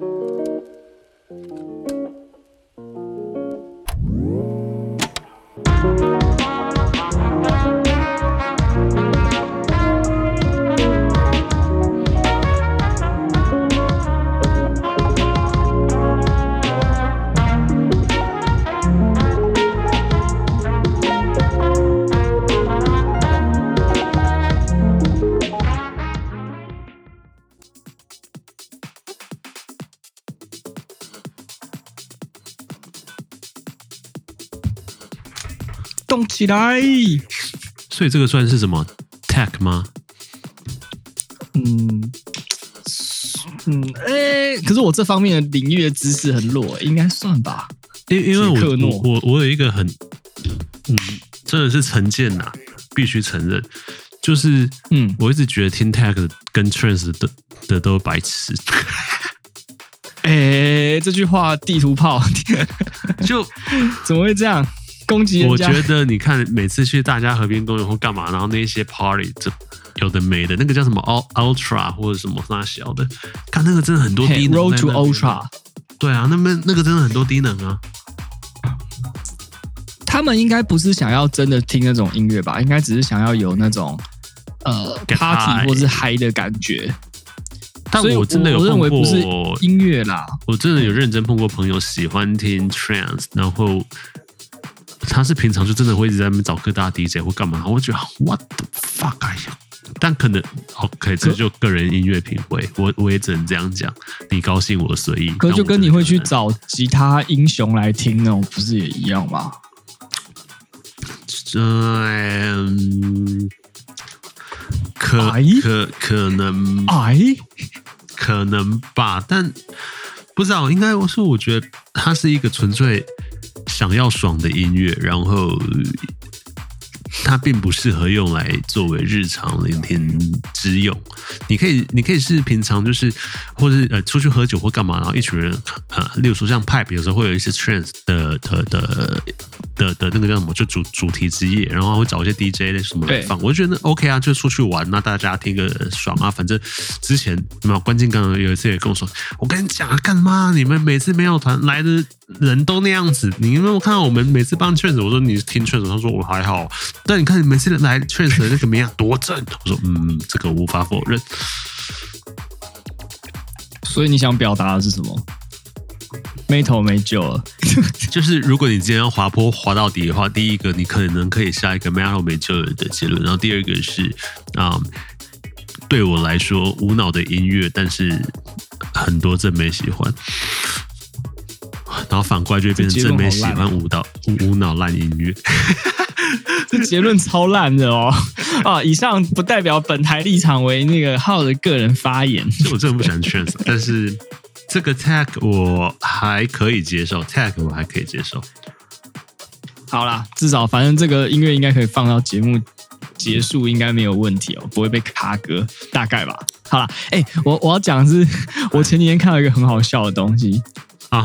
动起来！所以这个算是什么 tech 吗？嗯嗯，哎、欸，可是我这方面的领域的知识很弱，应该算吧？因因为我我我我有一个很嗯，真的是成见呐，必须承认，就是嗯，我一直觉得听 tech 跟 trance 的的都白痴。哎、欸，这句话地图炮，就怎么会这样？攻击人家。我觉得你看，每次去大家河边公园或干嘛，然后那些 party，这有的没的，那个叫什么 ultra 或者什么那小的，看那个真的很多低能。Road to ultra。对啊，那边那个真的很多低能啊。他们应该不是想要真的听那种音乐吧？应该只是想要有那种呃 party 或是嗨的感觉。但我真的有碰过，不是音乐啦，我真的有认真碰过朋友喜欢听 trance，然后。他是平常就真的会一直在那边找各大 DJ 或干嘛，我觉得 What the fuck 哎呀！但可能 OK，这就个人音乐品味，我我也只能这样讲。你高兴我随意。可就跟你会去找吉他英雄来听那种，不是也一样吗？嗯，可可可能哎，可能吧，但不知道。应该我说，我觉得他是一个纯粹。想要爽的音乐，然后它并不适合用来作为日常聆听之用。你可以，你可以是平常就是，或者呃出去喝酒或干嘛，然后一群人呃，例如说像 Pipe 有时候会有一些 trance 的的的的的那个叫什么，就主主题之夜，然后会找一些 DJ 什么来放。我就觉得 OK 啊，就出去玩，那大家听个爽啊。反正之前没有关键，刚刚有一次也跟我说，我跟你讲啊，干嘛？你们每次没有团来的人都那样子，你有没有看到我们每次帮 trance？我说你听 trance，他说我还好。但你看你每次来 trance 的那个名样多正，我说嗯，这个无法否认。所以你想表达的是什么？没头没救了。就是如果你今天要滑坡滑到底的话，第一个你可能可以下一个没头没救的结论，然后第二个是啊、嗯，对我来说无脑的音乐，但是很多正妹喜欢。然后反过来就会变成正妹喜欢无脑无脑烂音乐。这结论超烂的哦！啊，以上不代表本台立场为那个浩的个人发言。我真的不喜欢 trance，但是这个 tech 我还可以接受，tech 我还可以接受。好啦，至少反正这个音乐应该可以放到节目结束，应该没有问题哦，不会被卡歌，大概吧。好啦，哎、欸，我我要讲的是，我前几天看到一个很好笑的东西。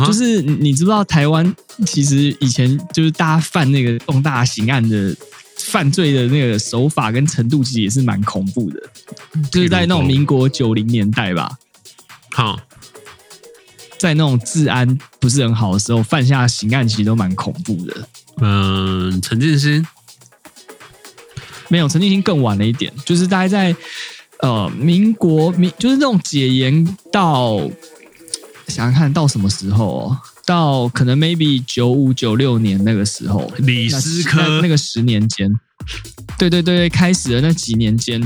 就是你知不知道台湾其实以前就是大家犯那个重大刑案的犯罪的那个手法跟程度，其实也是蛮恐怖的。就是在那种民国九零年代吧，好，在那种治安不是很好的时候，犯下刑案其实都蛮恐怖的。嗯，陈建新没有，陈建新更晚了一点，就是大概在呃民国民，就是那种解严到。想想看到什么时候哦？到可能 maybe 九五九六年那个时候，李斯科。那，那个十年间，对对对，开始的那几年间，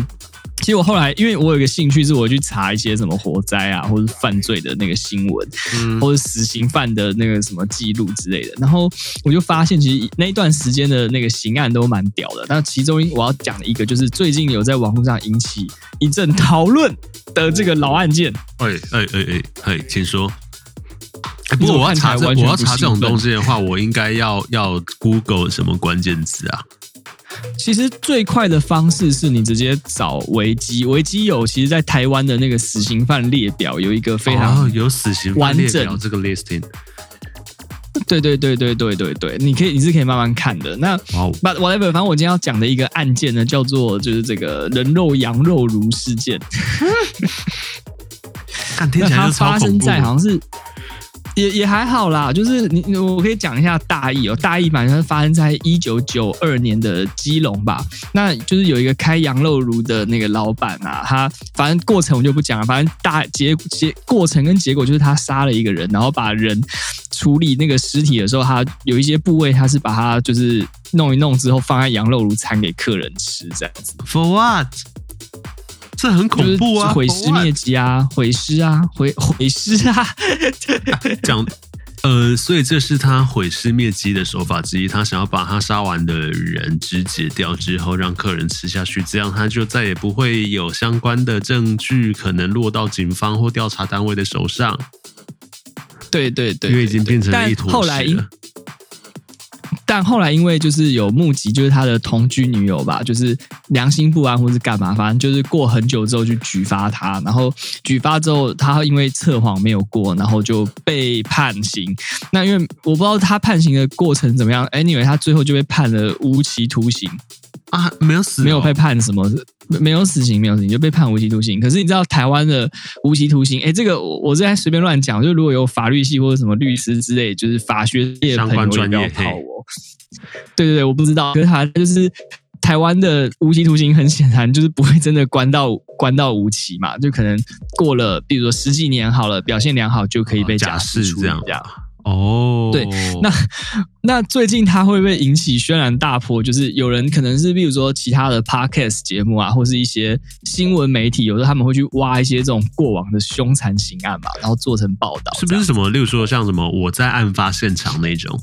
其实我后来因为我有一个兴趣，是我去查一些什么火灾啊，或者犯罪的那个新闻，嗯，或者死刑犯的那个什么记录之类的，然后我就发现，其实那一段时间的那个刑案都蛮屌的。但其中我要讲的一个，就是最近有在网络上引起一阵讨论的这个老案件。哎哎哎哎，哎，请说。欸、不过我要查这，我要查这种东西的话，我应该要要 Google 什么关键词啊？其实最快的方式是你直接找维基，维基有其实，在台湾的那个死刑犯列表有一个非常有死刑犯列表这个 listing。对对对对对对对，你可以你是可以慢慢看的。那 but whatever，反正我今天要讲的一个案件呢，叫做就是这个人肉羊肉炉事件。看听起来就超发生在好像是。也也还好啦，就是你我可以讲一下大意哦。大意反正发生在一九九二年的基隆吧，那就是有一个开羊肉炉的那个老板啊，他反正过程我就不讲了，反正大结结过程跟结果就是他杀了一个人，然后把人处理那个尸体的时候，他有一些部位他是把它就是弄一弄之后放在羊肉炉餐给客人吃这样子。For what？这很恐怖啊！毁尸灭迹啊！毁尸啊！毁毁尸啊！讲呃，所以这是他毁尸灭迹的手法之一。他想要把他杀完的人肢解掉之后，让客人吃下去，这样他就再也不会有相关的证据可能落到警方或调查单位的手上。对对对，对，因为已经变成了一坨屎了。但后来因为就是有目击，就是他的同居女友吧，就是良心不安或是干嘛，反正就是过很久之后去举发他，然后举发之后他因为测谎没有过，然后就被判刑。那因为我不知道他判刑的过程怎么样，anyway 他最后就被判了无期徒刑啊，没有死，没有被判什么，没有死刑，没有死刑就被判无期徒刑。可是你知道台湾的无期徒刑？哎，这个我我在随便乱讲，就如果有法律系或者什么律师之类，就是法学界的朋友要跑我。对对对，我不知道，可是他就是台湾的无期徒刑，很显然就是不会真的关到关到无期嘛，就可能过了，比如说十几年好了，表现良好就可以被假释这样。哦，对，那那最近它会不会引起轩然大波？就是有人可能是比如说其他的 podcast 节目啊，或是一些新闻媒体，有时候他们会去挖一些这种过往的凶残刑案嘛，然后做成报道，是不是什么？例如说像什么我在案发现场那种。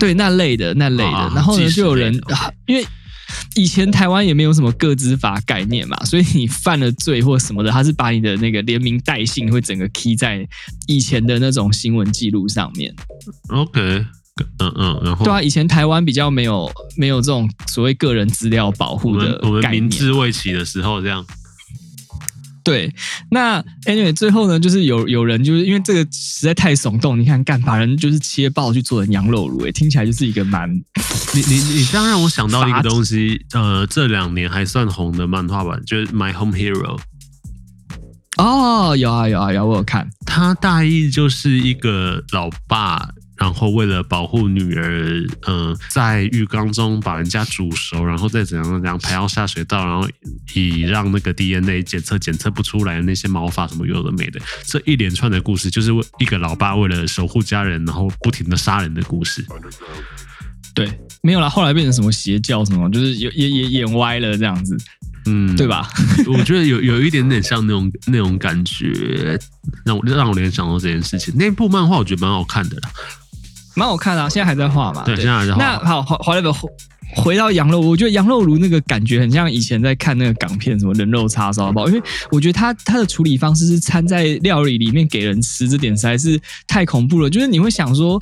对那类的那类的，啊、然后呢，就有人、啊、因为以前台湾也没有什么个资法概念嘛，所以你犯了罪或什么的，他是把你的那个连名带姓会整个 key 在以前的那种新闻记录上面。OK，嗯嗯，然后对啊，以前台湾比较没有没有这种所谓个人资料保护的我们，我们未起的时候这样。对，那 anyway 最后呢，就是有有人就是因为这个实在太耸动，你看干把人就是切爆去做成羊肉炉，哎，听起来就是一个蛮 你你你这样让我想到一个东西，呃，这两年还算红的漫画版，就是《My Home Hero》。哦，有啊有啊有，我有看。他大意就是一个老爸。然后为了保护女儿，嗯、呃，在浴缸中把人家煮熟，然后再怎样怎样排到下水道，然后以让那个 DNA 检测检测不出来的那些毛发什么有的没的，这一连串的故事就是一个老爸为了守护家人，然后不停的杀人的故事。对，没有啦，后来变成什么邪教什么，就是也也也演歪了这样子，嗯，对吧？我觉得有有一点点像那种那种感觉，让我让我联想到这件事情。那部漫画我觉得蛮好看的啦。蛮好看的啊，现在还在画嘛？对，现在还在画。那好，回来的回到羊肉，我觉得羊肉炉那个感觉很像以前在看那个港片，什么人肉叉烧包。因为我觉得它它的处理方式是掺在料理里面给人吃，这点实在是太恐怖了。就是你会想说，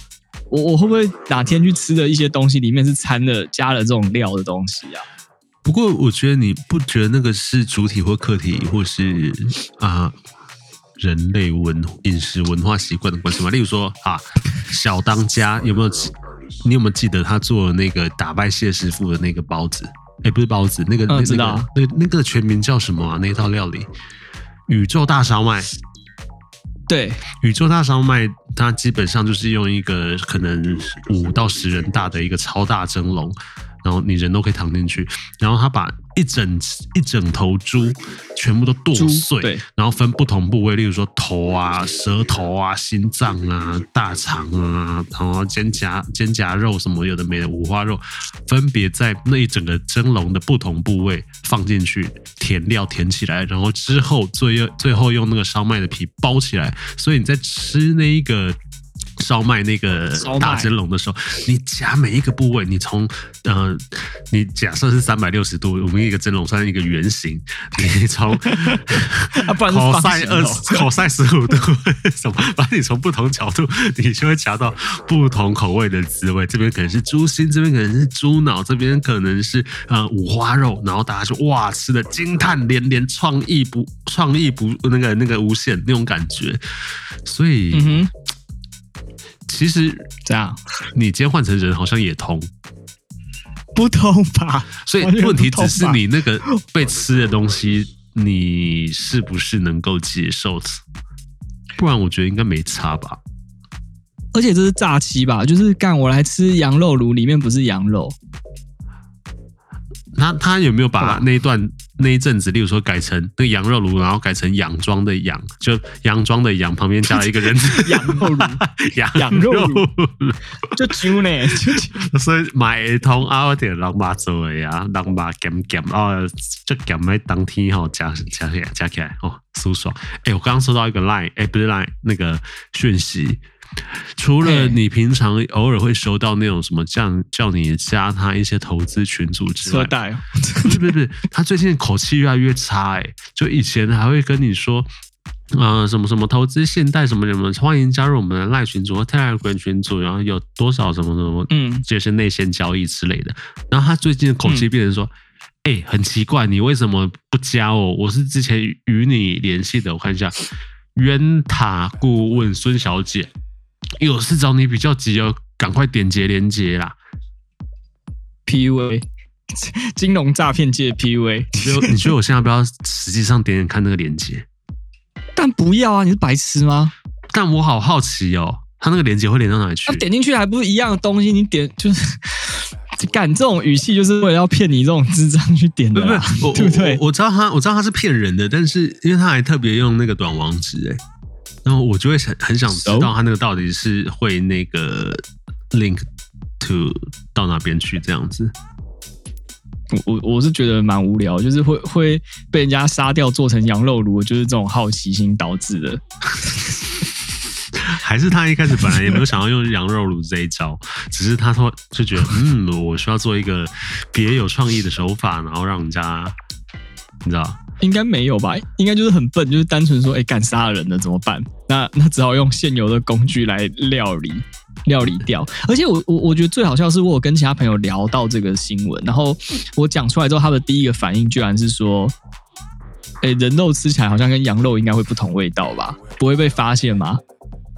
我我会不会哪天去吃的一些东西里面是掺了加了这种料的东西啊？不过我觉得你不觉得那个是主体或客体，或是啊？人类文饮食文化习惯的关系吗？例如说啊，小当家有没有？你有没有记得他做的那个打败谢师傅的那个包子？哎、欸，不是包子，那个、嗯、那个那那个全名叫什么啊？那一道料理，宇宙大烧麦。对，宇宙大烧麦，它基本上就是用一个可能五到十人大的一个超大蒸笼。然后你人都可以躺进去，然后他把一整一整头猪全部都剁碎，然后分不同部位，例如说头啊、舌头啊、心脏啊、大肠啊，然后肩胛肩胛肉什么有的没的五花肉，分别在那一整个蒸笼的不同部位放进去，填料填起来，然后之后最最后用那个烧麦的皮包起来，所以你在吃那一个。烧麦那个大蒸笼的时候，你夹每一个部位，你从呃，你假设是三百六十度，我们一个蒸笼算一个圆形，你从 口塞二十口塞十五度，什么？把你从不同角度，你就会夹到不同口味的滋味。这边可能是猪心，这边可能是猪脑，这边可能是呃五花肉，然后大家就哇，吃的惊叹连连，创意不创意不那个那个无限那种感觉，所以。嗯其实这样，你今天换成人好像也通，不通吧？所以问题只是你那个被吃的东西你是不是能够接受？不然我觉得应该没差吧。而且这是诈欺吧？就是干我来吃羊肉炉，里面不是羊肉。他他有没有把那一段那一阵子，例如说改成那个羊肉炉，然后改成养庄的养，就羊庄的羊旁边加了一个人 字，羊肉炉，羊羊肉炉，就猪呢，所以买通啊，我点狼把做的呀，狼把咸咸哦，就咸在当天哈加加起来加起来哦，舒爽。哎，我刚刚收到一个 line，哎，不是 line 那个讯息。除了你平常偶尔会收到那种什么叫叫你加他一些投资群组之外，不是不是不是，他最近口气越来越差哎，就以前还会跟你说，啊、呃、什么什么投资现代什么什么，欢迎加入我们的赖群组或 Telegram 群组，然后有多少什么什么，嗯，这些内线交易之类的。然后他最近的口气变成说，哎、嗯欸，很奇怪，你为什么不加我？我是之前与你联系的，我看一下，渊塔顾问孙小姐。有事找你比较急哦，赶快点击连接啦！PUA，金融诈骗界 PUA，你觉得你觉得我现在不要实际上点点看那个链接？但不要啊！你是白痴吗？但我好好奇哦，他那个链接会连到哪里去？点进去还不是一样的东西？你点就是 敢这种语气，就是为了要骗你这种智障去点的，不不，对不对？我，我知道他，我知道他是骗人的，但是因为他还特别用那个短网址，哎。然后我就会很很想知道他那个到底是会那个 link to 到哪边去这样子。我我是觉得蛮无聊，就是会会被人家杀掉做成羊肉炉，就是这种好奇心导致的。还是他一开始本来也没有想要用羊肉炉这一招，只是他说就觉得嗯，我需要做一个别有创意的手法，然后让人家你知道。应该没有吧？应该就是很笨，就是单纯说，哎，敢杀人了怎么办？那那只好用现有的工具来料理料理掉。而且我我我觉得最好笑是，我有跟其他朋友聊到这个新闻，然后我讲出来之后，他的第一个反应居然是说，哎，人肉吃起来好像跟羊肉应该会不同味道吧？不会被发现吗？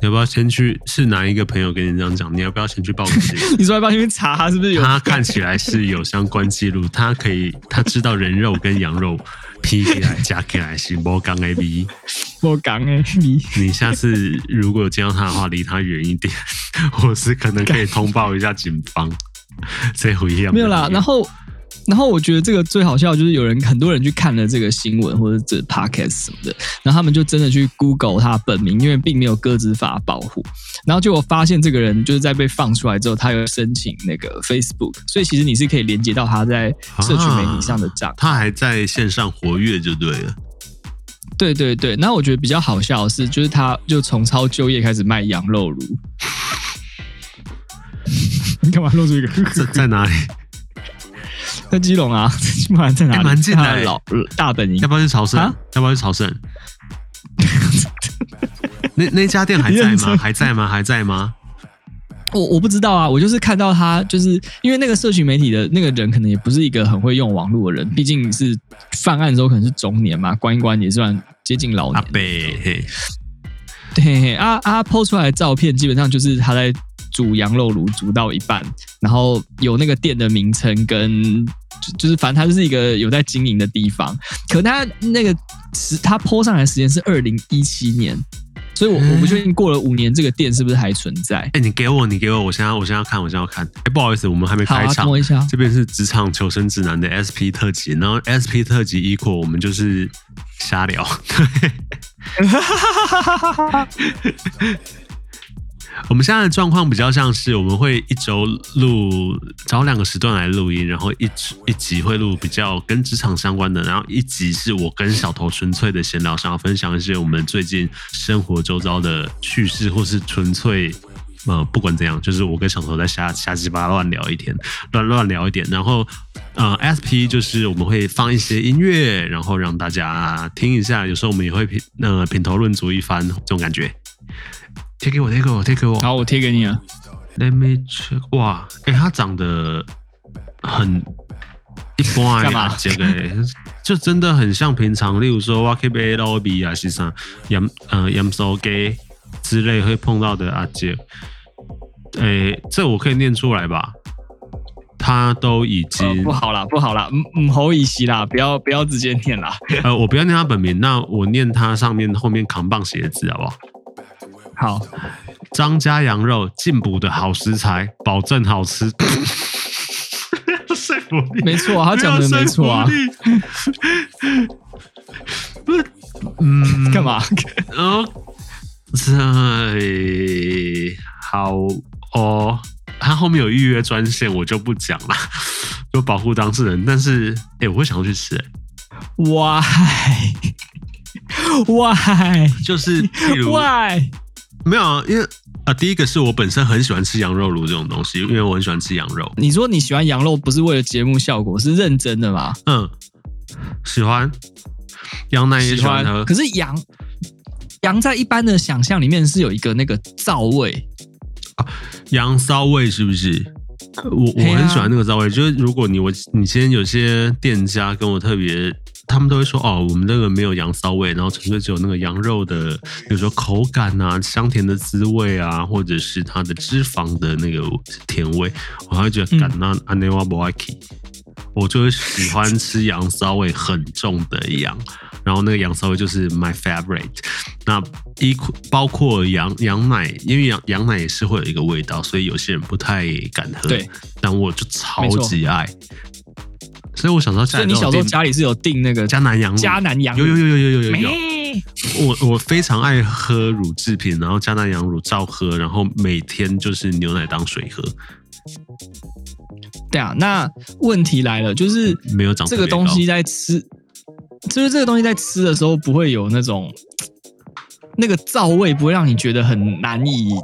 你要不要先去？是哪一个朋友跟你这样讲？你要不要先去报警？你说要不要先去查他是不是有？他看起来是有相关记录，他可以他知道人肉跟羊肉。P 起来加起来是莫讲 A B，莫讲 A B。你下次如果见到他的话，离他远一点，或是可能可以通报一下警方。这回一样没有啦，然后。然后我觉得这个最好笑，就是有人很多人去看了这个新闻或者这 podcast 什么的，然后他们就真的去 Google 他本名，因为并没有个资法保护。然后结果发现这个人就是在被放出来之后，他又申请那个 Facebook，所以其实你是可以连接到他在社群媒体上的账，他还在线上活跃就对了。对对对，那我觉得比较好笑的是，就是他就重操旧业开始卖羊肉炉。你干嘛露出一个？在在哪里？在基隆啊，不然在哪里？蛮近的，老大本营。要不要去朝圣？要不要去朝圣？那那家店还在吗？还在吗？还在吗？我我不知道啊，我就是看到他，就是因为那个社群媒体的那个人，可能也不是一个很会用网络的人，毕竟是犯案的时候可能是中年嘛，关一关也算接近老年。阿伯，嘿，对，啊啊，po 出来的照片基本上就是他在。煮羊肉炉煮到一半，然后有那个店的名称跟，就是反正它就是一个有在经营的地方。可它那个时它 po 上来的时间是二零一七年，所以我我不确定过了五年这个店是不是还存在。哎、欸，你给我，你给我，我现在我现在要看，我现在要看。哎、欸，不好意思，我们还没开场。这边是职场求生指南的 SP 特辑，然后 SP 特辑 equal 我们就是瞎聊。对。我们现在的状况比较像是，我们会一周录找两个时段来录音，然后一一集会录比较跟职场相关的，然后一集是我跟小头纯粹的闲聊，想要分享一些我们最近生活周遭的趣事，或是纯粹呃不管怎样，就是我跟小头在瞎瞎鸡巴乱聊一天，乱乱聊一点，然后呃 SP 就是我们会放一些音乐，然后让大家听一下，有时候我们也会品呃品头论足一番这种感觉。贴给我，贴给我，贴给我。好，我贴给你了。Let me check。哇，哎、欸，他长得很一般。干嘛？这个 就真的很像平常，例如说 Walkie Bay Lobby 啊，是啥盐呃盐酥鸡之类会碰到的阿姐。哎、欸，这我可以念出来吧？他都已经、呃、不好啦，不好啦，嗯嗯，侯乙熙啦，不要不要直接念啦。呃，我不要念他本名，那我念他上面后面扛棒写的字好不好？好，张家羊肉进补的好食材，保证好吃。说服力没错、啊，他讲的没错啊。不是，嗯，干嘛？哦，在好哦。他后面有预约专线，我就不讲了，就保护当事人。但是，哎、欸，我会想要去吃、欸。Why？Why？就是譬如，Why？没有啊，因为啊，第一个是我本身很喜欢吃羊肉炉这种东西，因为我很喜欢吃羊肉。你说你喜欢羊肉，不是为了节目效果，是认真的吗？嗯，喜欢。羊奶也喜欢喝，可是羊羊在一般的想象里面是有一个那个燥味。啊，羊骚味是不是？我我很喜欢那个骚味，就是如果你我你今天有些店家跟我特别，他们都会说哦，我们那个没有羊骚味，然后纯粹只有那个羊肉的，比如说口感啊、香甜的滋味啊，或者是它的脂肪的那个甜味，我还会觉得感那安内瓦不爱吃，我就会喜欢吃羊骚味很重的羊。然后那个羊骚味就是 my favorite，那一包括羊羊奶，因为羊羊奶也是会有一个味道，所以有些人不太敢喝。对，但我就超级爱，所以我想说，所以你小时候家里是有订那个加南羊嘉南羊有有有有有有有有，我我非常爱喝乳制品，然后加南羊乳照喝，然后每天就是牛奶当水喝。对啊，那问题来了，就是没有长这个东西在吃。就是这个东西在吃的时候不会有那种那个皂味，不会让你觉得很难以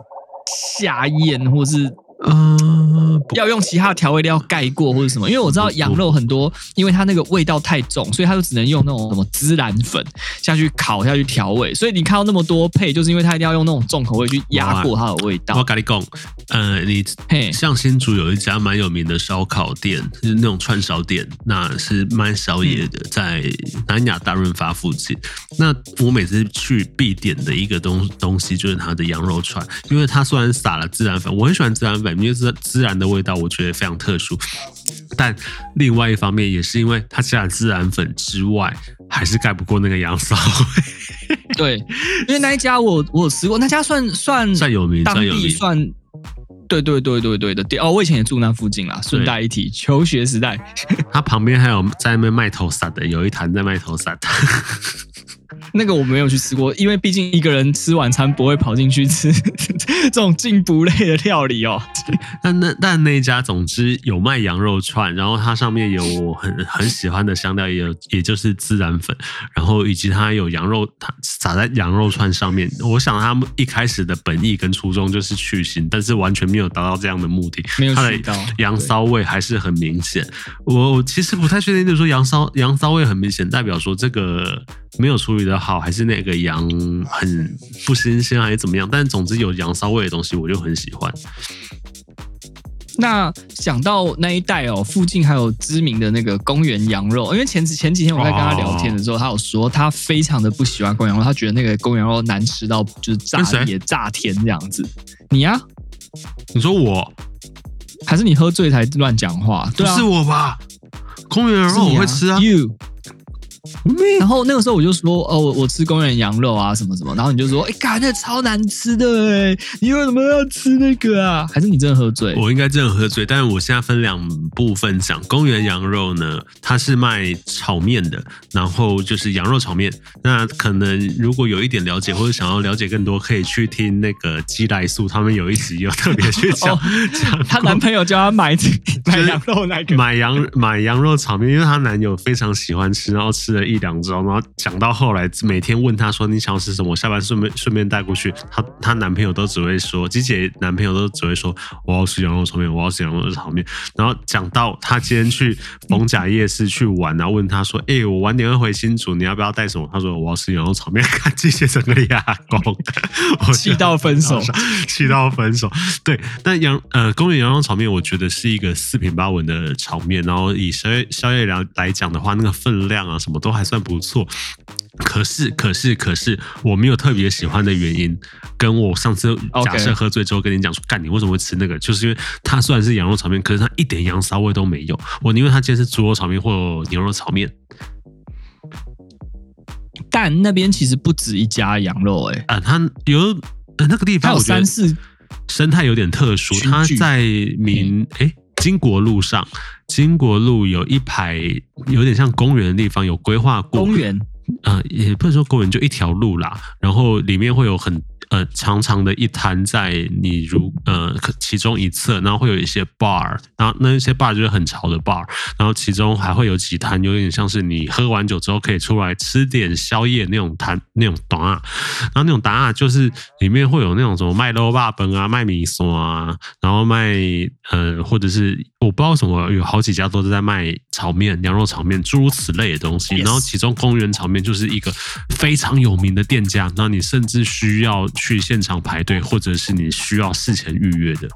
下咽，或是。嗯，要用其他的调味料盖过或者什么？因为我知道羊肉很多，因为它那个味道太重，所以它就只能用那种什么孜然粉下去烤下去调味。所以你看到那么多配，就是因为它一定要用那种重口味去压过它的味道。我跟你讲，呃，你像新竹有一家蛮有名的烧烤店，就是那种串烧店，那是蛮小野的，在南雅大润发附近。那我每次去必点的一个东东西就是它的羊肉串，因为它虽然撒了孜然粉，我很喜欢孜然粉。因为是孜然的味道，我觉得非常特殊。但另外一方面，也是因为它加了孜然粉之外，还是盖不过那个羊骚味。对，因为那一家我我吃过，那家算算算有名，当地算对对对对对的店哦。我以前也住那附近啦。顺带一提，求学时代，它旁边还有在那边卖头沙的，有一摊在卖头沙的。那个我没有去吃过，因为毕竟一个人吃晚餐不会跑进去吃 这种进补类的料理哦。但那但那一家总之有卖羊肉串，然后它上面有我很很喜欢的香料，也有也就是孜然粉，然后以及它有羊肉，它撒在羊肉串上面。我想他们一开始的本意跟初衷就是去腥，但是完全没有达到这样的目的。没有，它的羊骚味还是很明显。我其实不太确定，就是说羊骚羊骚味很明显，代表说这个没有处理的好，还是那个羊很不新鲜，还是怎么样？但总之有羊骚味的东西，我就很喜欢。那想到那一带哦，附近还有知名的那个公园羊肉，因为前前几天我在跟他聊天的时候，他有说他非常的不喜欢宫原羊肉，他觉得那个宫原羊肉难吃到就是炸也炸天这样子。你呀、啊？你说我？还是你喝醉才乱讲话？对啊，不是我吧？公园羊肉我会吃啊。然后那个时候我就说哦，我我吃公园羊肉啊什么什么，然后你就说哎，干那超难吃的哎，你为什么要吃那个啊？还是你真的喝醉？我应该真的喝醉，但是我现在分两部分讲。公园羊肉呢，它是卖炒面的，然后就是羊肉炒面。那可能如果有一点了解或者想要了解更多，可以去听那个鸡来素，他们有一集有特别去讲，讲她男朋友叫她买买羊肉那个买 羊买羊肉炒面，因为她男友非常喜欢吃，然后吃了一两周，然后讲到后来，每天问她说，你想要吃什么，我下班顺便顺便带过去。她她男朋友都只会说，鸡姐男朋友都只会说，我要吃羊肉炒面，我要吃羊肉炒面。然后讲到她今天去逢甲夜市去玩，然后问她说，哎、欸，我晚点会回新竹，你要不要带什么？她说我要吃羊肉炒面。看 鸡姐整个哑光，我气到分手，气到分手。对，但羊呃公园羊肉炒面，我觉得是一个四平八稳的炒面。然后以宵夜宵夜来来讲的话，那个分量啊什么都还算不错。可是，可是，可是，我没有特别喜欢的原因，跟我上次假设喝醉之后跟你讲说，干你为什么会吃那个？就是因为它虽然是羊肉炒面，可是它一点羊骚味都没有。我宁愿它今天是猪肉炒面或牛肉炒面。但那边其实不止一家羊肉、欸，哎，啊，它有、呃、那个地方，有三四生态有点特殊，它在民哎、欸、金国路上，金国路有一排有点像公园的地方，有规划过公园。呃，也不能说公园，就一条路啦，然后里面会有很。呃，长长的一滩在你如呃其中一侧，然后会有一些 bar，然后那一些 bar 就是很潮的 bar，然后其中还会有几摊，有点像是你喝完酒之后可以出来吃点宵夜那种摊那种档啊，然后那种档啊就是里面会有那种什么卖肉霸本啊，卖米索啊，然后卖呃或者是我不知道什么，有好几家都是在卖炒面、羊肉炒面诸如此类的东西，然后其中公园炒面就是一个非常有名的店家，那你甚至需要。去现场排队，或者是你需要事前预约的。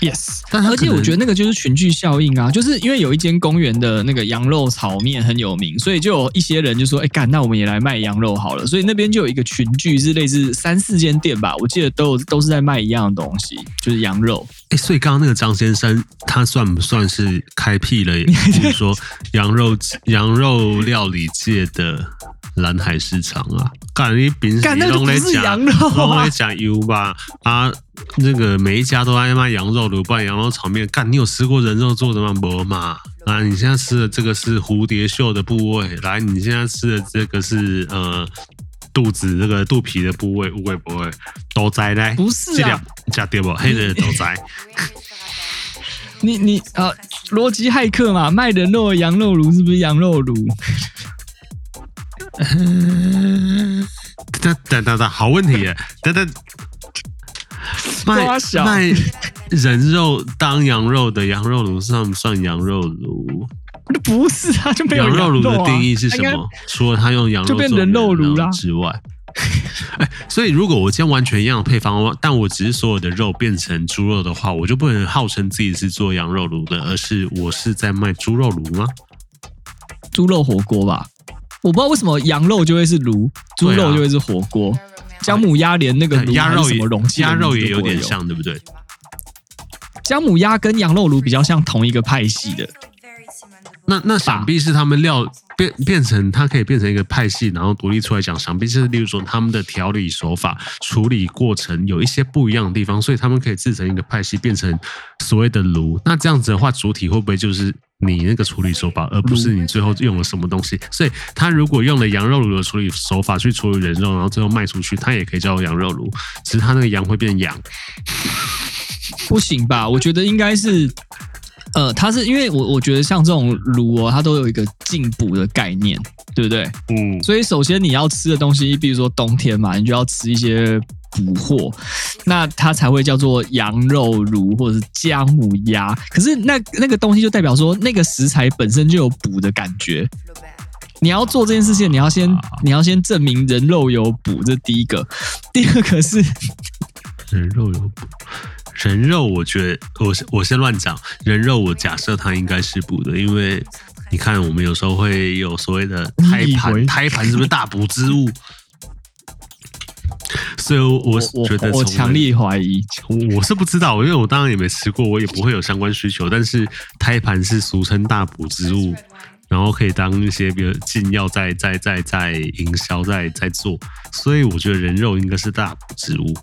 Yes，但而且我觉得那个就是群聚效应啊，就是因为有一间公园的那个羊肉炒面很有名，所以就有一些人就说：“哎、欸，干，那我们也来卖羊肉好了。”所以那边就有一个群聚，是类似三四间店吧，我记得都有都是在卖一样的东西，就是羊肉。哎、欸，所以刚刚那个张先生，他算不算是开辟了，比 如说羊肉羊肉料理界的蓝海市场啊？干，你平时都在讲羊肉，都在讲油吧？啊，那个每一家都爱卖羊肉，卤拌羊肉炒面。干，你有吃过人肉做的吗？没嘛？啊，你现在吃的这个是蝴蝶袖的部位，来，你现在吃的这个是呃。肚子这个肚皮的部位，会不会都在嘞？不是啊，加对不？黑人都在。你你呃，逻辑骇客嘛，卖人肉的羊肉炉是不是羊肉炉？等等等等，好问题耶！等等，卖卖人肉当羊肉的羊肉炉算不算羊肉炉？不是啊，就没有羊肉炉的定义是什么？除了他用羊肉就变人肉炉啦之外，哎，所以如果我今天完全一样的配方，但我只是所有的肉变成猪肉的话，我就不能号称自己是做羊肉炉的，而是我是在卖猪肉炉吗？猪肉火锅吧，我不知道为什么羊肉就会是炉，猪肉就会是火锅。姜母鸭连那个鸭肉什么容器，鸭肉也有点像，对不对？姜母鸭跟羊肉炉比较像同一个派系的。那那想必是他们料变变成，它可以变成一个派系，然后独立出来讲。想必是例如说他们的调理手法、处理过程有一些不一样的地方，所以他们可以制成一个派系，变成所谓的炉。那这样子的话，主体会不会就是你那个处理手法，而不是你最后用了什么东西？所以他如果用了羊肉炉的处理手法去处理人肉，然后最后卖出去，它也可以叫羊肉炉，只是它那个羊会变羊。不行吧？我觉得应该是。呃，它是因为我我觉得像这种卤哦，它都有一个进补的概念，对不对？嗯。所以首先你要吃的东西，比如说冬天嘛，你就要吃一些补货，那它才会叫做羊肉卤或者是姜母鸭。可是那那个东西就代表说，那个食材本身就有补的感觉。你要做这件事情，你要先你要先证明人肉有补，这第一个。第二个是人肉有补。人肉，我觉得我我先乱讲。人肉，我假设它应该是补的，因为你看，我们有时候会有所谓的胎盘，胎盘是不是大补之物？所以我，我觉得我强烈怀疑，我是不知道，因为我当然也没吃过，我也不会有相关需求。但是，胎盘是俗称大补之物，然后可以当一些比如禁药在在在在营销在在做，所以我觉得人肉应该是大补之物。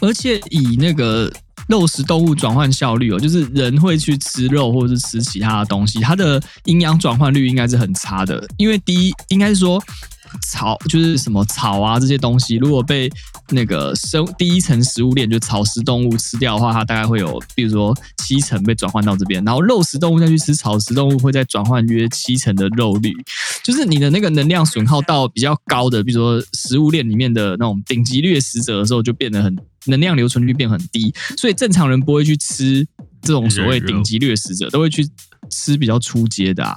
而且以那个肉食动物转换效率哦，就是人会去吃肉或者是吃其他的东西，它的营养转换率应该是很差的。因为第一，应该是说草就是什么草啊这些东西，如果被那个生第一层食物链就草食动物吃掉的话，它大概会有，比如说七成被转换到这边，然后肉食动物再去吃草食动物，会再转换约七成的肉率，就是你的那个能量损耗到比较高的，比如说食物链里面的那种顶级掠食者的时候，就变得很。能量留存率变很低，所以正常人不会去吃这种所谓顶级掠食者，都会去吃比较出街的啊。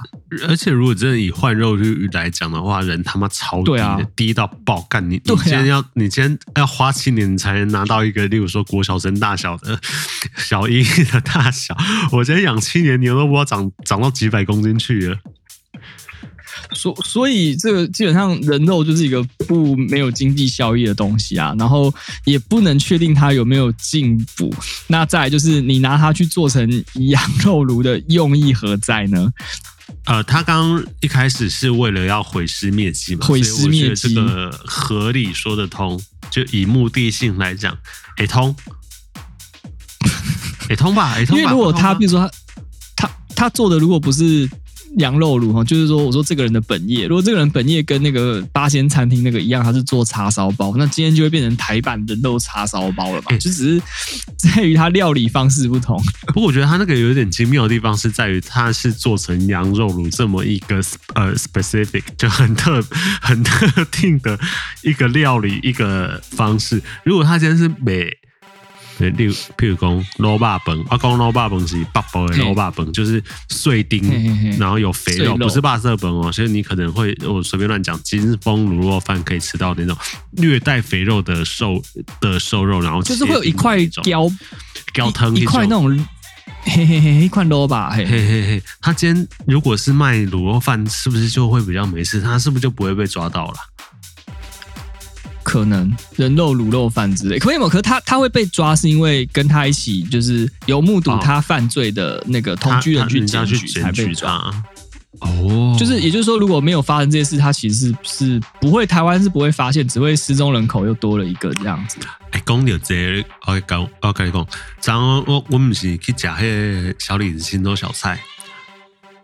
而且如果真的以换肉率来讲的话，人他妈超低的，啊、低到爆干！你你今天要、啊、你今天要花七年才能拿到一个，例如说国小生大小的 小一的大小，我今天养七年牛都不知道长长到几百公斤去了。所所以这个基本上人肉就是一个不没有经济效益的东西啊，然后也不能确定它有没有进补。那再来就是你拿它去做成羊肉炉的用意何在呢？呃，他刚刚一开始是为了要毁尸灭迹嘛，毁尸灭迹这个合理说得通，就以目的性来讲，也通，也通吧，也通吧。因为如果他比如说他他他做的如果不是。羊肉炉哈，就是说，我说这个人的本业，如果这个人本业跟那个八仙餐厅那个一样，他是做叉烧包，那今天就会变成台版人肉叉烧包了嘛？就只是在于他料理方式不同。不过我觉得他那个有点精妙的地方是在于，他是做成羊肉炉这么一个呃 specific 就很特很特定的一个料理一个方式。如果他今天是美。对，例如，譬如讲卤肉饭，我讲卤肉饭是北部的卤肉饭，就是碎丁，嘿嘿嘿然后有肥肉，肉不是肉色本哦。所以你可能会，我随便乱讲，金峰卤肉饭可以吃到那种略带肥肉的瘦的瘦肉，然后就是会有一块胶胶汤一块那种，嘿嘿嘿，一块肉吧，嘿嘿嘿嘿。他今天如果是卖卤肉饭，是不是就会比较没事？他是不是就不会被抓到了？可能人肉卤肉饭之类，可以吗？可是他他会被抓，是因为跟他一起就是有目睹他犯罪的那个同居人去检举才被抓。哦，就是也就是说，如果没有发生这些事，他其实是是不会台湾是不会发现，只会失踪人口又多了一个这样子。哎，讲到这个，我讲我跟你讲，咱我我们是去吃那个小李子清粥小菜。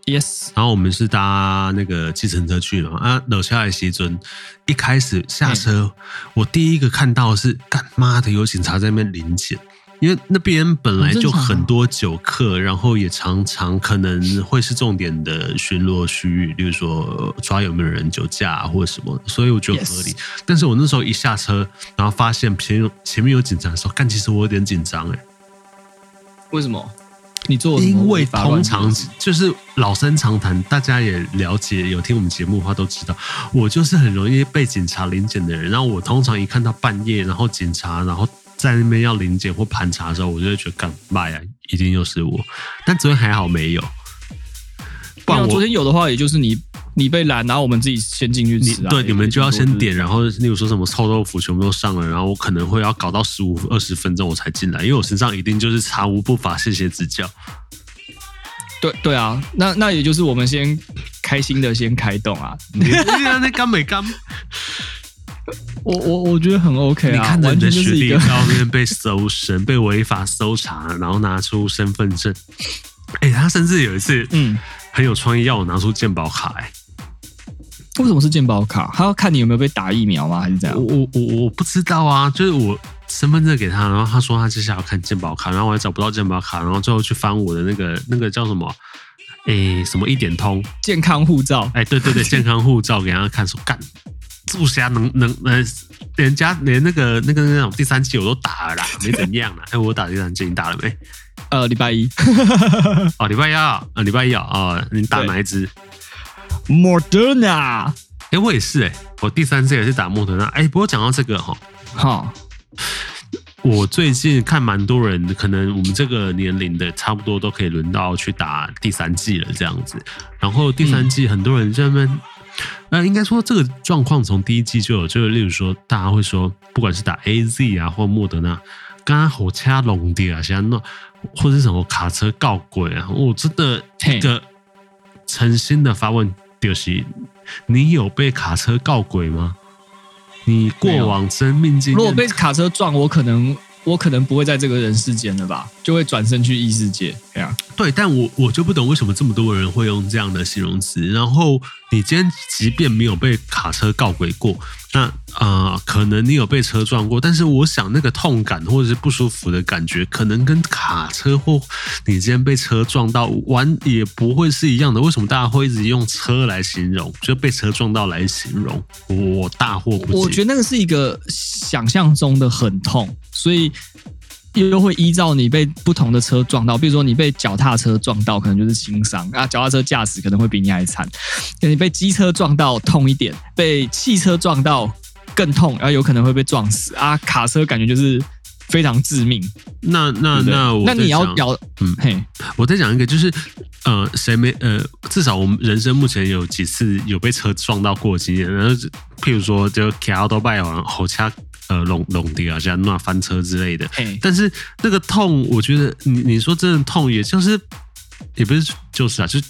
Yes，然后我们是搭那个计程车去嘛。啊，楼下来西尊，一开始下车，嘿我第一个看到是干妈的？有警察在那边临检，因为那边本来就很多酒客，然后也常常可能会是重点的巡逻区域，例如说抓有没有人酒驾啊或者什么，所以我觉得合理。但是我那时候一下车，然后发现前前面有警察的时候，干其实我有点紧张哎，为什么？你做因为通常就是老生常谈，大家也了解，有听我们节目的话都知道，我就是很容易被警察临检的人。然后我通常一看到半夜，然后警察然后在那边要临检或盘查的时候，我就会觉得干嘛呀？一定又是我。但昨天还好没有。不然昨天有的话，也就是你你被拦，然后我们自己先进去吃啊。对，你们就要先点，然后例如说什么臭豆腐全部都上了，然后我可能会要搞到十五二十分钟我才进来，因为我身上一定就是查无不法，谢谢指教。对对啊，那那也就是我们先开心的先开动啊。你那干没干？我我我觉得很 OK 啊，你看着你的学历在外面被搜身，被违法搜查，然后拿出身份证。哎，他甚至有一次，嗯。很有创意，要我拿出健保卡哎、欸？为什么是健保卡？他要看你有没有被打疫苗吗？还是怎样？我我我我不知道啊，就是我身份证给他，然后他说他接下来要看健保卡，然后我也找不到健保卡，然后最后去翻我的那个那个叫什么？哎、欸，什么一点通健康护照？哎、欸，对对对，健康护照给他看，说干，住下能能能，人家连那个那个那种第三季我都打了啦，没怎样啦。哎、欸，我打第三季，你打了没？呃，礼拜一，哦，礼拜一啊，礼拜一啊，哦，你打哪一支？Moderna，哎、欸，我也是哎、欸，我第三次也是打莫德纳。哎、欸，不过讲到这个哈，好，我最近看蛮多人，可能我们这个年龄的差不多都可以轮到去打第三季了，这样子。然后第三季很多人在那边，呃，应该说这个状况从第一季就有，就是例如说大家会说，不管是打 AZ 啊或莫德纳，刚刚火车龙的啊，现在那。或者是什么卡车告鬼啊？我真的一个诚心的发问，就是你有被卡车告轨吗？你过往生命经验，如果被卡车撞，我可能。我可能不会在这个人世间了吧，就会转身去异世界。对啊，对，但我我就不懂为什么这么多人会用这样的形容词。然后你今天即便没有被卡车告轨过，那啊、可能你有被车撞过，但是我想那个痛感或者是不舒服的感觉，可能跟卡车或你今天被车撞到完也不会是一样的。为什么大家会一直用车来形容，就被车撞到来形容？我大惑不解。我觉得那个是一个想象中的很痛。所以又会依照你被不同的车撞到，比如说你被脚踏车撞到，可能就是轻伤啊；脚踏车驾驶可能会比你还惨。你被机车撞到痛一点，被汽车撞到更痛，然后有可能会被撞死啊。卡车感觉就是非常致命。那那那我那你要要嗯嘿，我再讲一个，就是呃，谁没呃，至少我们人生目前有几次有被车撞到过的经验，然后譬如说就骑奥多拜完后掐呃隆隆迪啊，像那翻车之类的。嘿但是那个痛，我觉得你你说真的痛，也就是也不是就是啊，就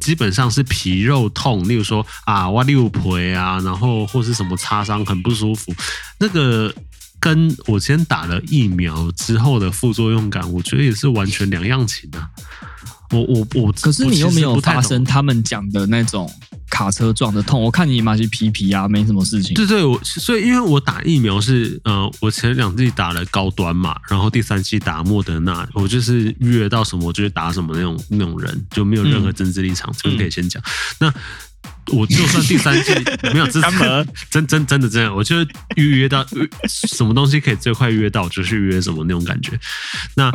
基本上是皮肉痛，例如说啊挖六腿啊，然后或是什么擦伤很不舒服，那个。跟我先打了疫苗之后的副作用感，我觉得也是完全两样情啊。我我我，可是你又没有发生他们讲的那种卡车撞的痛。我看你嘛是皮皮啊，没什么事情。对对，我所以因为我打疫苗是呃，我前两季打了高端嘛，然后第三季打莫德纳，我就是预约到什么我就去打什么那种那种人，就没有任何政治立场，这个可以先讲。那。我就算第三季没有，这是真真真的这样，我就预约到什么东西可以最快预约到，就去预约什么那种感觉。那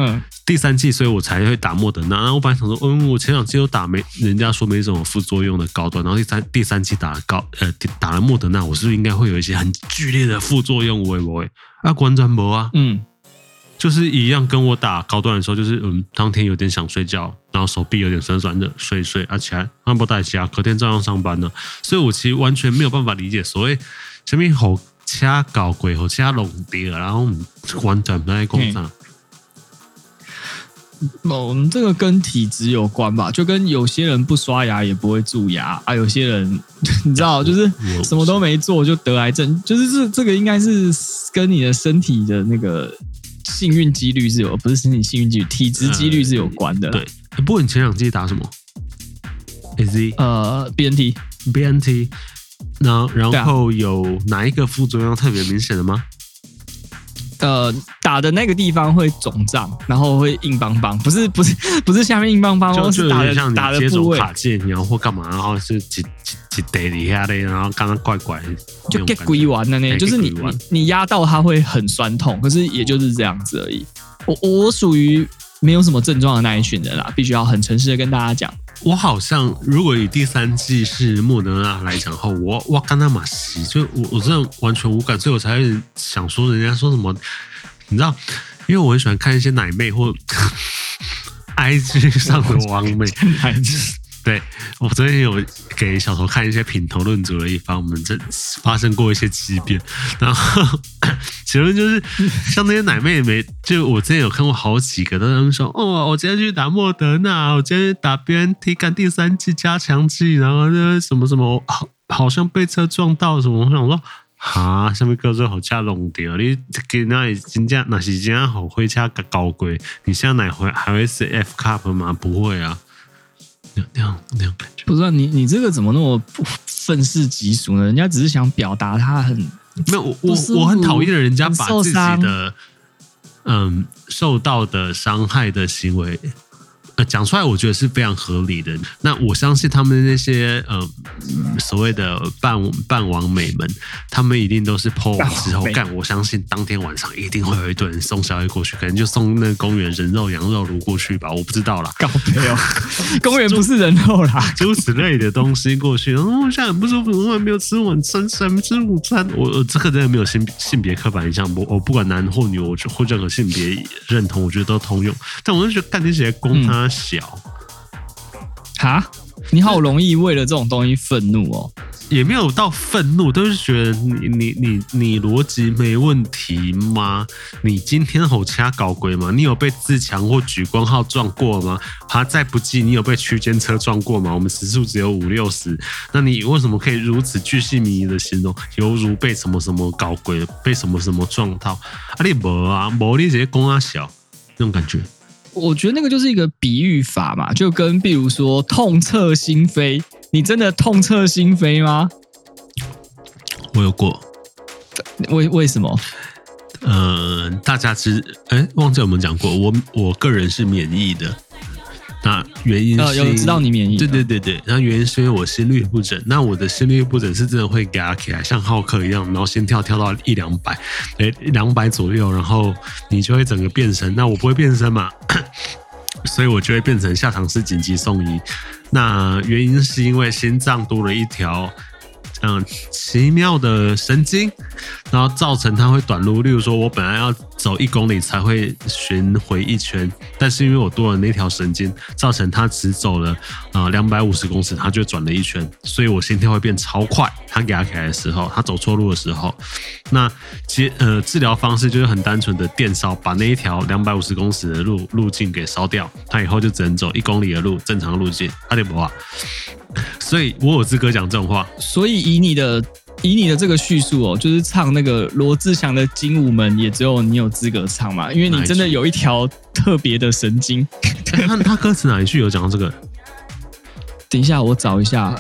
第三季，所以我才会打莫德纳。然后我本来想说，嗯，我前两季都打没，人家说没什么副作用的高端，然后第三第三季打了高呃打了莫德纳，我是不是应该会有一些很剧烈的副作用？会不会？啊，关专博啊，嗯。就是一样，跟我打高端的时候，就是嗯，当天有点想睡觉，然后手臂有点酸酸的，睡一睡啊起来，按不带起啊，隔天照样上班呢。所以我其实完全没有办法理解所谓什么好掐搞鬼好掐弄跌，然后完全不在工厂。我们这个跟体质有关吧，就跟有些人不刷牙也不会蛀牙啊，有些人 你知道，就是什么都没做就得癌症，就是这这个应该是跟你的身体的那个。幸运几率是有，不是身体幸运几率，体质几率是有关的。对，不过你前两季打什么？AZ？呃，BNT，BNT。那然后有哪一个副作用特别明显的吗？呃，打的那个地方会肿胀，然后会硬邦邦，不是不是不是下面硬邦邦，就是打的像打的部位卡介，然后或干嘛，然后是几几几得一下的，然后刚刚怪怪的，就 get 鬼完的那，就是你你你压到它会很酸痛，可是也就是这样子而已。我我属于没有什么症状的那一群人啦，必须要很诚实的跟大家讲。我好像如果以第三季是莫德纳来讲的话，我我刚那马西，就我我真的完全无感，所以我才想说人家说什么，你知道，因为我很喜欢看一些奶妹或 IG 上的网美。对，我昨天有给小头看一些品头论足的一方，我们这发生过一些激辩，然后结论就是，像那些奶妹妹，就我之前有看过好几个，都他们说，哦，我今天去打莫德纳，我今天去打 BNT 干第三剂加强剂，然后就什么什么，好，好像被车撞到什么，我想说，哈，什么叫做好加龙掉？你给那里金价那是真好会加个高贵，你现在奶会还会是 F cup 吗？不会啊。那样那样感觉，不知道你你这个怎么那么愤世嫉俗呢？人家只是想表达他很没有我我我很讨厌人家把自己的嗯受到的伤害的行为。呃，讲出来我觉得是非常合理的。那我相信他们那些呃所谓的半半王美们，他们一定都是 po 完之后干。我相信当天晚上一定会有一堆人送宵夜过去，可能就送那个公园人肉、羊肉炉过去吧，我不知道啦。搞没有，公园不是人肉啦，诸如此类的东西过去。然后我现在很不舒服，我还没有吃晚餐，还没吃午餐。我我这个真的没有性性别刻板印象，我我不管男或女，我或任何性别认同，我觉得都通用。但我就觉得干这些公他。小，哈，你好容易为了这种东西愤怒哦，也没有到愤怒，都是觉得你你你你逻辑没问题吗？你今天吼掐搞鬼吗？你有被自强或举光号撞过吗？他再不济，你有被区间车撞过吗？我们时速只有五六十，那你为什么可以如此巨细靡遗的形容，犹如被什么什么搞鬼，被什么什么撞到？啊，你无啊，无你直接讲啊小，那种感觉。我觉得那个就是一个比喻法嘛，就跟比如说痛彻心扉，你真的痛彻心扉吗？我有过，为为什么？呃，大家知，哎，忘记有没有讲过，我我个人是免疫的。那原因是、呃、有知道你免疫，对对对对。那原因是因为我心率不整，那我的心率不整是真的会嘎起来，像浩克一样，然后心跳跳到一两百，哎，两百左右，然后你就会整个变身。那我不会变身嘛，所以我就会变成下场是紧急送医。那原因是因为心脏多了一条。嗯，奇妙的神经，然后造成它会短路。例如说，我本来要走一公里才会巡回一圈，但是因为我多了那条神经，造成他只走了啊两百五十公尺，他就转了一圈，所以我心跳会变超快。他给他起来的时候，他走错路的时候，那接呃治疗方式就是很单纯的电烧，把那一条两百五十公尺的路路径给烧掉，他以后就只能走一公里的路，正常路径。他就不话，所以我有资格讲这种话。所以以你的。以你的这个叙述哦，就是唱那个罗志祥的《精武门》，也只有你有资格唱嘛，因为你真的有一条特别的神经。他他歌词哪一句有讲到这个？等一下，我找一下。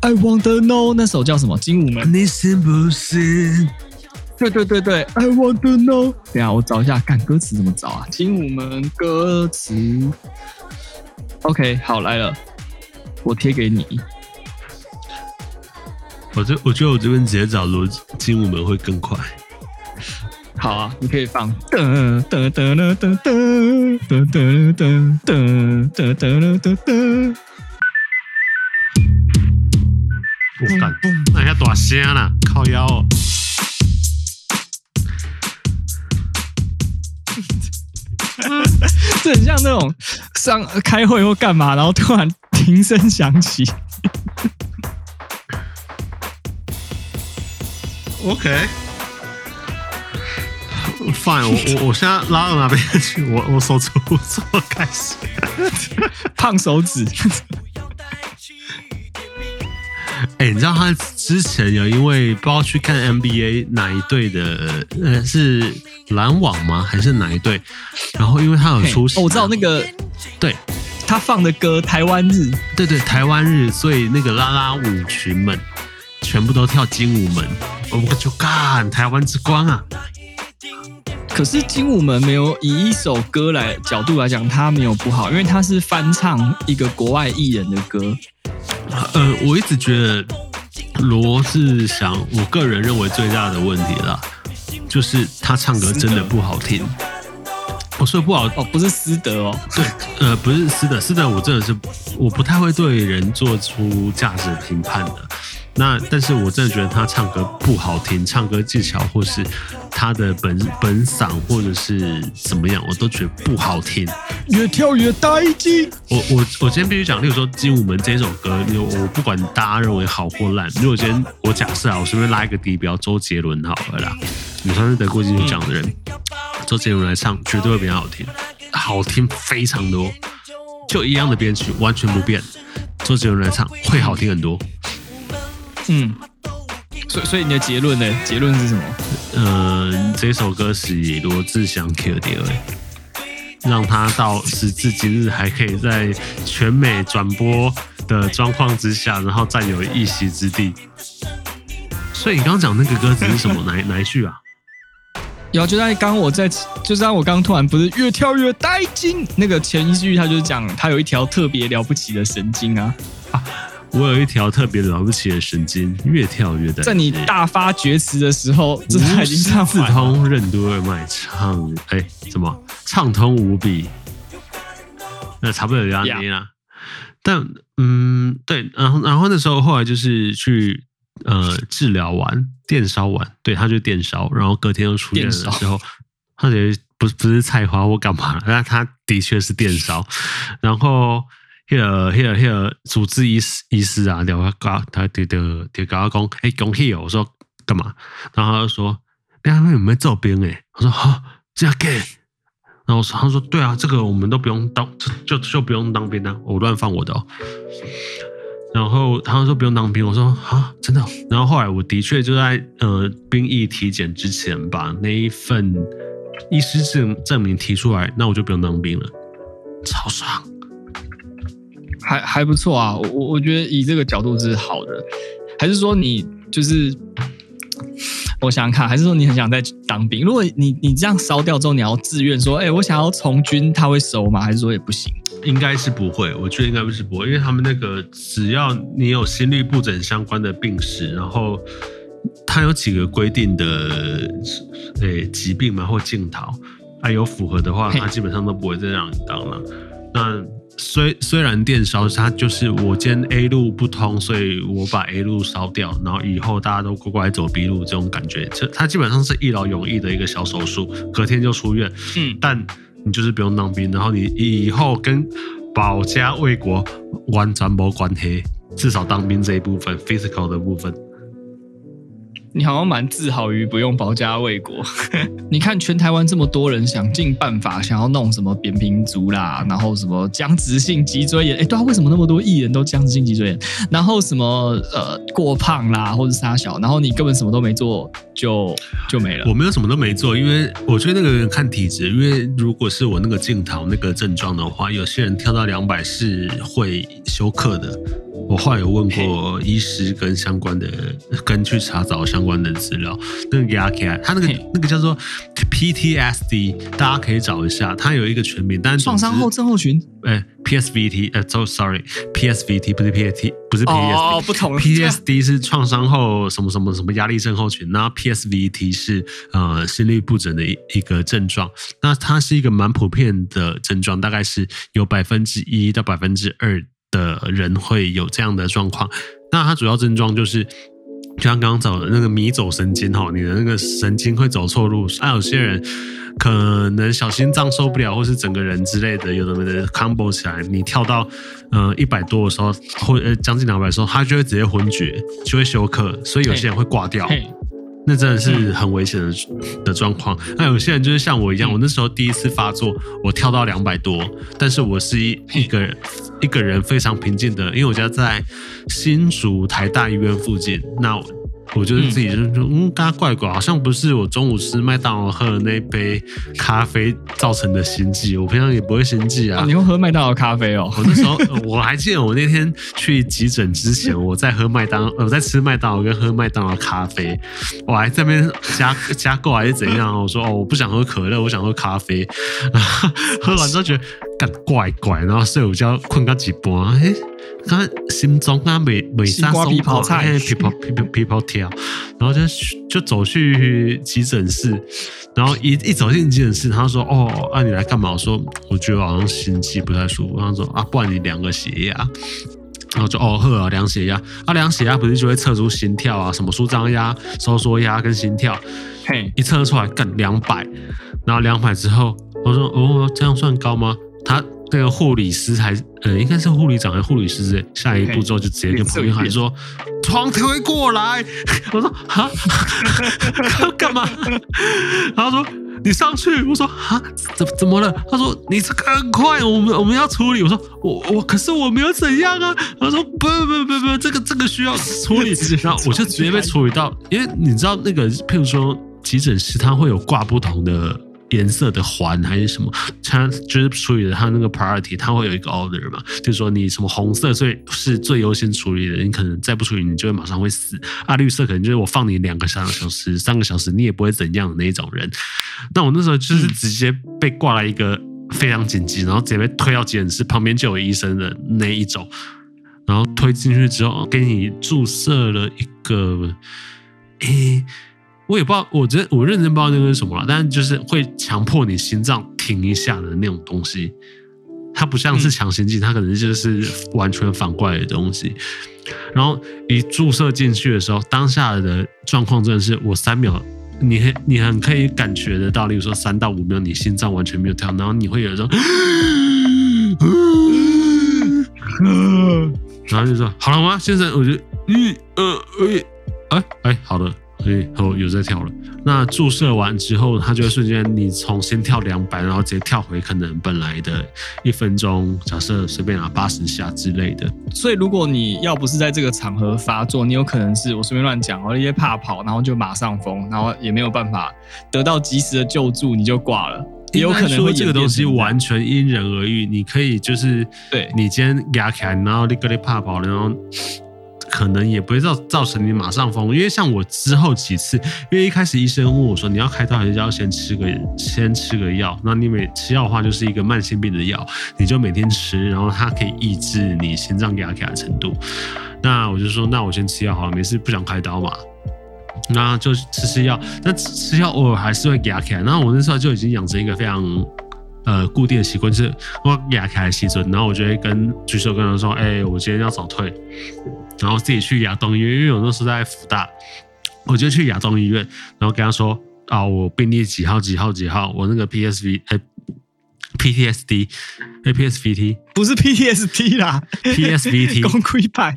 I want to know 那首叫什么？《精武门》。你信不信？对对对对，I want to know。等一下，我找一下，看歌词怎么找啊？《精武门》歌词。OK，好来了，我贴给你。我这我觉得我这边直接找罗精武门会更快。好啊，你可以放噔噔噔噔噔噔噔噔噔噔噔噔噔噔。我干，那下大声啦，靠腰哦。这很像那种上开会或干嘛，然后突然 铃声响起。OK，Fine，我我 我现在拉到哪边去？我我手指不错，开始 胖手指。哎、欸，你知道他之前有因为不知道去看 NBA 哪一队的，呃，是篮网吗？还是哪一队？然后因为他有出席，哦，我知道那个，对，他放的歌《台湾日》，对对，台湾日，所以那个啦啦舞群们。全部都跳精武门，我们就干台湾之光啊！可是精武门没有以一首歌来角度来讲，它没有不好，因为它是翻唱一个国外艺人的歌。呃，我一直觉得罗志祥，我个人认为最大的问题啦，就是他唱歌真的不好听。我说不好哦，不是私德哦，对，呃，不是私德，私德我真的是我不太会对人做出价值评判的。那但是我真的觉得他唱歌不好听，唱歌技巧或是他的本本嗓或者是怎么样，我都觉得不好听。越跳越带劲。我我我今天必须讲，例如说《精武门》这首歌，我不管大家认为好或烂，如果今天我假设啊，我随便拉一个地标，周杰伦好了啦，你算是得过金曲奖的人，周杰伦来唱绝对会比较好听，好听非常多，就一样的编曲完全不变，周杰伦来唱会好听很多。嗯，所以所以你的结论呢？结论是什么？呃，这首歌是以罗志祥 Q 掉的，让他到时至今日还可以在全美转播的状况之下，然后占有一席之地。所以你刚刚讲那个歌词是什么？哪哪一句啊？有，就在刚我在，就在我刚突然不是越跳越带劲，那个前一句他就是讲他有一条特别了不起的神经啊。啊我有一条特别了不起的神经，越跳越带劲。在你大发厥词的时候，这已经唱四通任督二脉，唱哎、欸，什么畅通无比？那差不多有压力啦。但嗯，对，然后然后那时候后来就是去呃治疗完，电烧完，对，他就电烧，然后隔天又出院的时候，他觉得不不是菜花或干嘛了，但他的确是电烧，然后。那个、那个、那个主治医师医师啊，聊他他就就就跟我讲，哎，恭喜哦！我说干嘛？然后他就说，哎，他们有没有做兵？哎，我说哈，这样给。然后我说，他说对啊，这个我们都不用当，就就不用当兵啊，我乱放我的哦。然后他说不用当兵，我说啊，真的、哦。然后后来我的确就在呃兵役体检之前把那一份医师证证明提出来，那我就不用当兵了，超爽。还还不错啊，我我我觉得以这个角度是好的，还是说你就是我想想看，还是说你很想再当兵？如果你你这样烧掉之后，你要自愿说，哎、欸，我想要从军，他会收吗？还是说也不行？应该是不会，我觉得应该不是不会，因为他们那个只要你有心律不整相关的病史，然后他有几个规定的诶疾病嘛或镜头，他有符合的话，他基本上都不会再让你当了。那虽虽然电烧，它就是我今天 A 路不通，所以我把 A 路烧掉，然后以后大家都乖乖走 B 路，这种感觉，这它基本上是一劳永逸的一个小手术，隔天就出院。嗯，但你就是不用当兵，然后你以后跟保家卫国完全没关系，至少当兵这一部分 physical 的部分。你好像蛮自豪于不用保家卫国。你看全台湾这么多人想尽办法想要弄什么扁平足啦，然后什么僵直性脊椎炎，哎，对啊，为什么那么多艺人都僵直性脊椎炎？然后什么呃过胖啦，或者沙小，然后你根本什么都没做就就没了。我没有什么都没做，因为我觉得那个人看体质。因为如果是我那个镜头那个症状的话，有些人跳到两百是会休克的。我后来有问过医师跟相关的，跟去查找相关的资料，那个给他看，他那个那个叫做 PTSD，大家可以找一下，它有一个全名，但是创伤后症候群，哎，PSVT，呃，so sorry，PSVT 不是 PST，不是 PSD，哦，不同，PTSD 是创伤后什么什么什么压力症候群，那 PSVT 是呃心律不整的一一个症状，那它是一个蛮普遍的症状，大概是有百分之一到百分之二。的人会有这样的状况，那它主要症状就是，就像刚刚走的那个迷走神经哈，你的那个神经会走错路，那有些人可能小心脏受不了，或是整个人之类的，有的没的 combo 起来，你跳到呃一百多的时候，或呃将近两百的时候，他就会直接昏厥，就会休克，所以有些人会挂掉。那真的是很危险的的状况。那有些人就是像我一样，我那时候第一次发作，我跳到两百多，但是我是一一个人一个人非常平静的，因为我家在新竹台大医院附近。那我就是自己就说，嗯，大家怪怪，好像不是我中午吃麦当劳喝的那杯咖啡造成的心悸。我平常也不会心悸啊。你会喝麦当劳咖啡哦？我那时候我还记得，我那天去急诊之前，我在喝麦当，我在吃麦当劳跟喝麦当劳咖啡，我还在那边加加购还是怎样？我说哦，我不想喝可乐，我想喝咖啡。喝完之后觉得干怪怪，然后睡午觉困到几波，哎。他心中啊，每每三松泡菜，皮跑皮跑皮跑跳，然后就就走去急诊室，然后一一走进急诊室，他说：“哦，啊，你来干嘛？”我说：“我觉得好像心悸不太舒服。”他说：“啊，不然你量个血压。”然后就哦呵，量血压，啊，量血压不是就会测出心跳啊，什么舒张压、收缩压跟心跳，嘿，一测出来干两百，然后两百之后，我说：“哦，这样算高吗？”他。那个护理师还呃，应该是护理长还是护理师？下一步之后就直接跟旁边喊说：“床推过来。”我说：“啊，干嘛？”他说：“你上去。”我说：“啊，怎怎么了？”他说：“你这个很快，我们我们要处理。”我说：“我我可是我没有怎样啊。”他说：“不不不不，这个这个需要处理。” 然后我就直接被处理到，因为你知道那个，譬如说急诊室，它会有挂不同的。颜色的环还是什么，它就是处理的，它那个 priority，它会有一个 order 嘛，就是说你什么红色最是最优先处理的，你可能再不处理，你就会马上会死。啊，绿色可能就是我放你两个三个小时、三个小时，你也不会怎样的那一种人。那我那时候就是直接被挂了一个非常紧急，然后直接被推到急诊室旁边就有医生的那一种，然后推进去之后给你注射了一个，诶。我也不知道，我真我认真不知道那个是什么了，但是就是会强迫你心脏停一下的那种东西，它不像是强心剂，它可能就是完全反过来的东西。然后一注射进去的时候，当下的状况真的是我三秒，你很你很可以感觉得到，例如说三到五秒，你心脏完全没有跳，然后你会有一种，然后就说好了吗，先生？我觉得，嗯呃哎哎哎，好的。所以哦，有在跳了。那注射完之后，它就会瞬间你从先跳两百，然后直接跳回可能本来的一分钟，假设随便拿八十下之类的。所以如果你要不是在这个场合发作，你有可能是我随便乱讲哦，一些怕跑，然后就马上疯，然后也没有办法得到及时的救助，你就挂了。也有可能说这个东西完全因人而异，你可以就是对你今天压起来，然后你个你怕跑，然后。可能也不会造造成你马上疯，因为像我之后几次，因为一开始医生问我说，你要开刀还是要先吃个先吃个药？那你每吃药的话就是一个慢性病的药，你就每天吃，然后它可以抑制你心脏压压的程度。那我就说，那我先吃药好了，没事，不想开刀嘛，那就吃吃药。那吃药偶尔还是会压起来。然后我那时候就已经养成一个非常呃固定的习惯，就是我压开的时阵，然后我就会跟举手跟他说：“哎、欸，我今天要早退。”然后自己去亚东医院，因为我那时候在福大，我就去亚东医院，然后跟他说：“啊，我病例几号几号几号，我那个 PSV 哎、欸、PTSD，APSVT 不是 PTSD 啦，PSVT 功亏派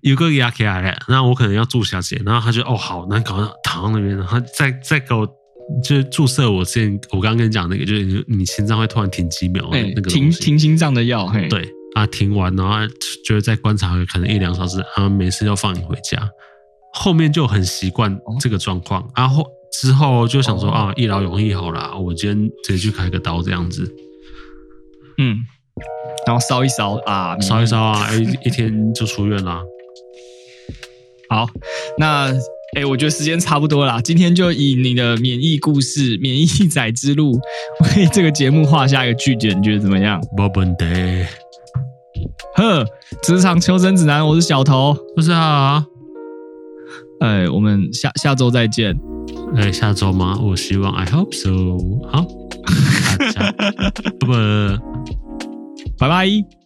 有个压起来了，那我可能要住下去，然后他就哦好，那搞到躺在那边，然后再再给我。”就是注射我之前我刚刚跟你讲那个，就是你你心脏会突然停几秒那个停停心脏的药，对啊，停完然后就是再观察可能一两小时，然后没事就放你回家。后面就很习惯这个状况，然后之后就想说啊，一劳永逸好啦，我今天直接去开个刀这样子。嗯，然后烧一烧啊，烧一烧啊，一一天就出院啦。好，那。哎、欸，我觉得时间差不多啦，今天就以你的免疫故事、免疫仔之路为这个节目画下一个句点，你觉得怎么样？没问题。呵，职场求生指南，我是小头，不是啊。哎，我们下下周再见。哎，下周吗？我希望，I hope so。好，大家，拜拜，拜拜。